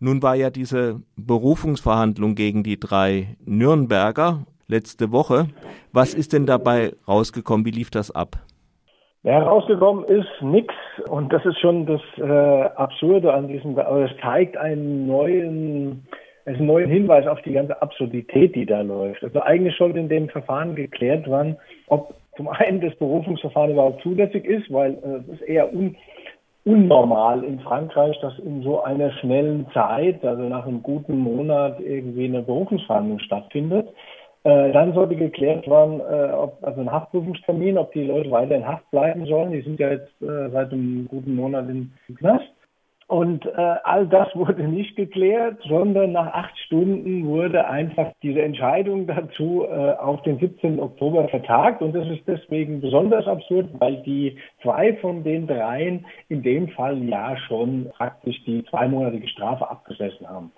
Nun war ja diese Berufungsverhandlung gegen die drei Nürnberger letzte Woche. Was ist denn dabei rausgekommen? Wie lief das ab? Ja, rausgekommen ist nichts und das ist schon das äh, Absurde an diesem, aber es zeigt einen neuen, einen neuen Hinweis auf die ganze Absurdität, die da läuft. Also eigentlich sollte in dem Verfahren geklärt werden, ob zum einen das Berufungsverfahren überhaupt zulässig ist, weil äh, es eher un, unnormal in Frankreich, dass in so einer schnellen Zeit, also nach einem guten Monat, irgendwie eine Berufungsverhandlung stattfindet. Äh, dann sollte geklärt werden, äh, ob, also ein Haftprüfungstermin, ob die Leute weiter in Haft bleiben sollen. Die sind ja jetzt äh, seit einem guten Monat im Knast. Und äh, all das wurde nicht geklärt, sondern nach acht Stunden wurde einfach diese Entscheidung dazu äh, auf den 17. Oktober vertagt. Und das ist deswegen besonders absurd, weil die zwei von den dreien in dem Fall ja schon praktisch die zweimonatige Strafe abgesessen haben.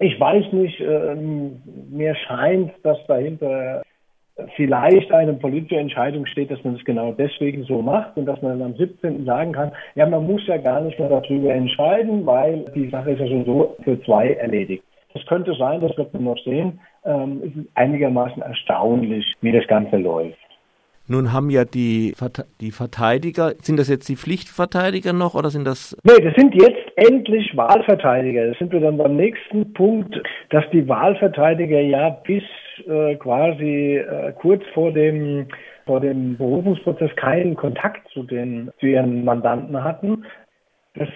Ich weiß nicht, äh, mir scheint, dass dahinter vielleicht eine politische Entscheidung steht, dass man es genau deswegen so macht und dass man dann am 17. sagen kann, ja, man muss ja gar nicht mehr darüber entscheiden, weil die Sache ist ja schon so für zwei erledigt. Es könnte sein, das wird man noch sehen. Ähm, es ist einigermaßen erstaunlich, wie das Ganze läuft. Nun haben ja die, die Verteidiger, sind das jetzt die Pflichtverteidiger noch oder sind das? Nee, das sind jetzt endlich Wahlverteidiger. Das sind wir dann beim nächsten Punkt, dass die Wahlverteidiger ja bis äh, quasi äh, kurz vor dem vor dem Berufungsprozess keinen Kontakt zu den zu ihren Mandanten hatten. Das,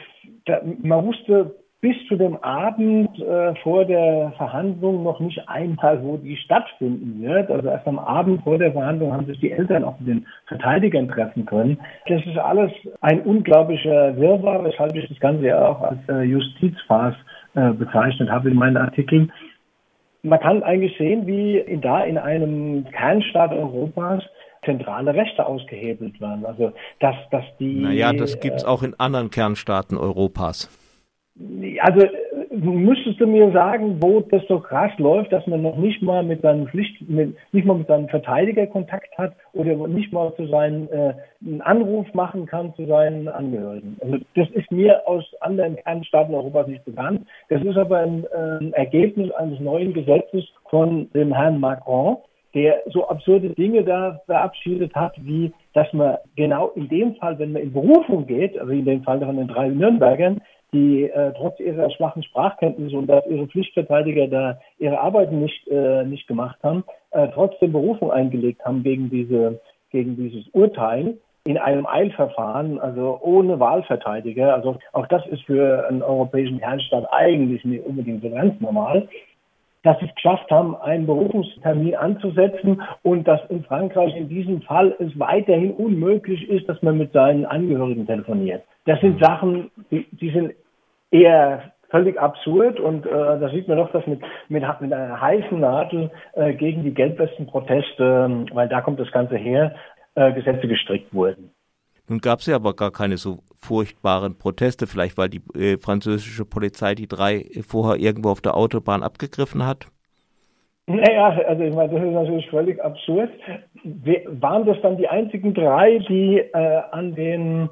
da, man wusste bis zu dem Abend äh, vor der Verhandlung noch nicht einmal, wo die stattfinden wird. Also erst am Abend vor der Verhandlung haben sich die Eltern auch mit den Verteidigern treffen können. Das ist alles ein unglaublicher Wirrwarr, weshalb ich das Ganze ja auch als äh, Justizfarce äh, bezeichnet habe in meinen Artikeln. Man kann eigentlich sehen, wie da in einem Kernstaat Europas zentrale Rechte ausgehebelt werden. Also dass, dass die. Naja, das gibt es auch in anderen Kernstaaten Europas. Also müsstest du mir sagen, wo das so krass läuft, dass man noch nicht mal mit seinem Pflicht, mit, nicht mal mit seinem Verteidiger Kontakt hat oder nicht mal zu seinen äh, einen Anruf machen kann zu seinen Angehörigen. Also das ist mir aus anderen Kernstaaten Europas nicht bekannt. Das ist aber ein, äh, Ergebnis eines neuen Gesetzes von dem Herrn Macron, der so absurde Dinge da verabschiedet hat, wie dass man genau in dem Fall, wenn man in Berufung geht, also in dem Fall von den drei Nürnbergern, die äh, trotz ihrer schwachen Sprachkenntnisse und dass ihre Pflichtverteidiger da ihre Arbeiten nicht, äh, nicht gemacht haben, äh, trotzdem Berufung eingelegt haben gegen, diese, gegen dieses Urteil in einem Eilverfahren, also ohne Wahlverteidiger. Also auch das ist für einen europäischen Kernstaat eigentlich nicht unbedingt so ganz normal dass sie es geschafft haben, einen Berufungstermin anzusetzen und dass in Frankreich in diesem Fall es weiterhin unmöglich ist, dass man mit seinen Angehörigen telefoniert. Das sind Sachen, die, die sind eher völlig absurd und äh, da sieht man doch, dass mit, mit, mit einer heißen Nadel äh, gegen die Gelbwesten-Proteste, äh, weil da kommt das Ganze her, äh, Gesetze gestrickt wurden. Nun gab es ja aber gar keine so furchtbaren Proteste, vielleicht weil die äh, französische Polizei die drei vorher irgendwo auf der Autobahn abgegriffen hat. Naja, also ich meine, das ist natürlich völlig absurd. Waren das dann die einzigen drei, die äh, an den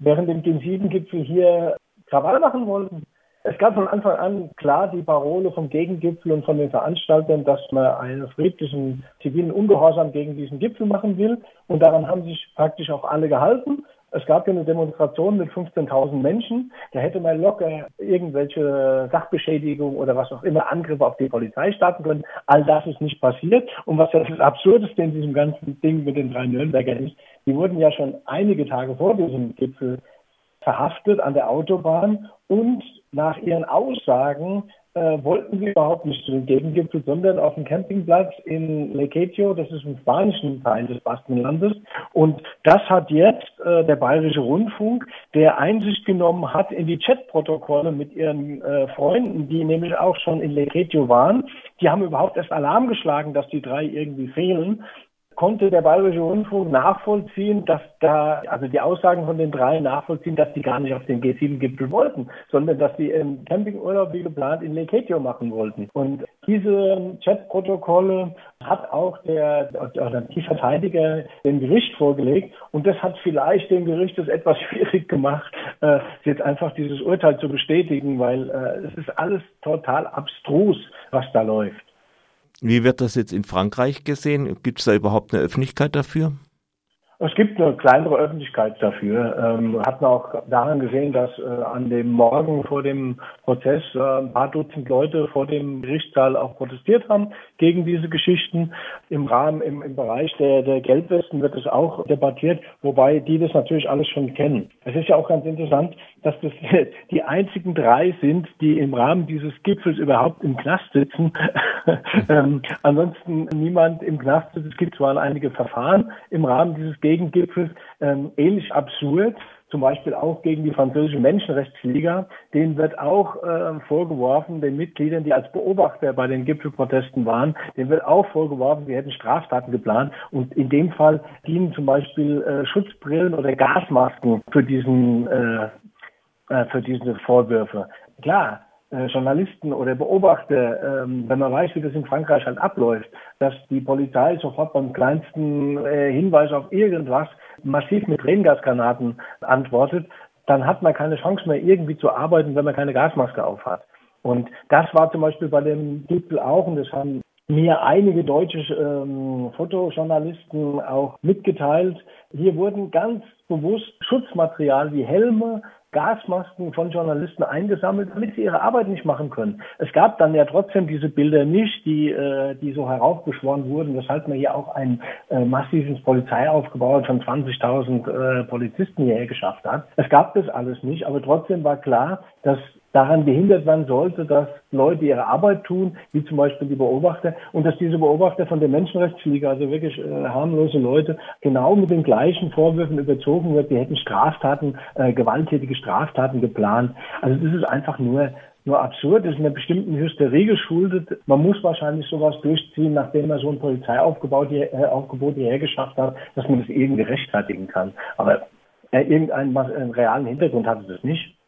während dem G7-Gipfel hier Krawall machen wollten. Es gab von Anfang an klar die Parole vom Gegengipfel und von den Veranstaltern, dass man einen friedlichen zivilen Ungehorsam gegen diesen Gipfel machen will. Und daran haben sich praktisch auch alle gehalten. Es gab ja eine Demonstration mit 15.000 Menschen. Da hätte man locker irgendwelche Sachbeschädigung oder was auch immer, Angriffe auf die Polizei starten können. All das ist nicht passiert. Und was das Absurdeste in diesem ganzen Ding mit den drei Nürnbergern ist, die wurden ja schon einige Tage vor diesem Gipfel verhaftet an der Autobahn und nach ihren Aussagen äh, wollten sie überhaupt nicht zu dem Gegengipfel, sondern auf dem Campingplatz in Lequeitio, das ist im spanischen Teil des Baskenlandes. Und das hat jetzt äh, der Bayerische Rundfunk, der Einsicht genommen hat in die Chatprotokolle mit ihren äh, Freunden, die nämlich auch schon in Lequeitio waren. Die haben überhaupt erst Alarm geschlagen, dass die drei irgendwie fehlen konnte der Bayerische Rundfunk nachvollziehen, dass da, also die Aussagen von den drei nachvollziehen, dass die gar nicht auf den G7-Gipfel wollten, sondern dass sie einen Campingurlaub wie geplant in Lake Ketio machen wollten. Und diese Chatprotokolle hat auch der, oder die Verteidiger dem Gericht vorgelegt und das hat vielleicht dem Gericht es etwas schwierig gemacht, äh, jetzt einfach dieses Urteil zu bestätigen, weil äh, es ist alles total abstrus, was da läuft. Wie wird das jetzt in Frankreich gesehen? Gibt es da überhaupt eine Öffentlichkeit dafür? Es gibt eine kleinere Öffentlichkeit dafür. Ähm, hat man auch daran gesehen, dass äh, an dem Morgen vor dem Prozess äh, ein paar Dutzend Leute vor dem Gerichtssaal auch protestiert haben gegen diese Geschichten. Im Rahmen, im, im Bereich der, der Gelbwesten wird es auch debattiert, wobei die das natürlich alles schon kennen. Es ist ja auch ganz interessant, dass das die einzigen drei sind, die im Rahmen dieses Gipfels überhaupt im Knast sitzen. ähm, ansonsten niemand im Knast sitzt. Es gibt zwar einige Verfahren im Rahmen dieses Gegengipfels, ähm, ähnlich absurd zum Beispiel auch gegen die französische Menschenrechtsliga. Denen wird auch äh, vorgeworfen, den Mitgliedern, die als Beobachter bei den Gipfelprotesten waren, denen wird auch vorgeworfen, sie hätten Straftaten geplant. Und in dem Fall dienen zum Beispiel äh, Schutzbrillen oder Gasmasken für diesen äh, äh, für diese Vorwürfe. Klar, äh, Journalisten oder Beobachter, ähm, wenn man weiß, wie das in Frankreich halt abläuft, dass die Polizei sofort beim kleinsten äh, Hinweis auf irgendwas massiv mit Tränengasgranaten antwortet, dann hat man keine Chance mehr irgendwie zu arbeiten, wenn man keine Gasmaske aufhat. Und das war zum Beispiel bei dem Gipfel auch, und das haben mir einige deutsche ähm, Fotojournalisten auch mitgeteilt. Hier wurden ganz bewusst Schutzmaterial wie Helme, Gasmasken von Journalisten eingesammelt, damit sie ihre Arbeit nicht machen können. Es gab dann ja trotzdem diese Bilder nicht, die, äh, die so heraufbeschworen wurden, weshalb man hier auch ein äh, massives Polizeiaufgebot von 20.000 äh, Polizisten hierher geschafft hat. Es gab das alles nicht, aber trotzdem war klar, dass daran gehindert werden sollte, dass Leute ihre Arbeit tun, wie zum Beispiel die Beobachter, und dass diese Beobachter von der Menschenrechtsliga, also wirklich äh, harmlose Leute, genau mit den gleichen Vorwürfen überzogen wird, die hätten Straftaten, äh, gewalttätige Straftaten geplant. Also das ist einfach nur nur absurd, das ist einer bestimmten Hysterie geschuldet. Man muss wahrscheinlich sowas durchziehen, nachdem man so ein Polizeiaufgebot hier, äh, Aufgebot hierher geschafft hat, dass man das irgendwie rechtfertigen kann. Aber äh, irgendeinen realen Hintergrund hatte das nicht.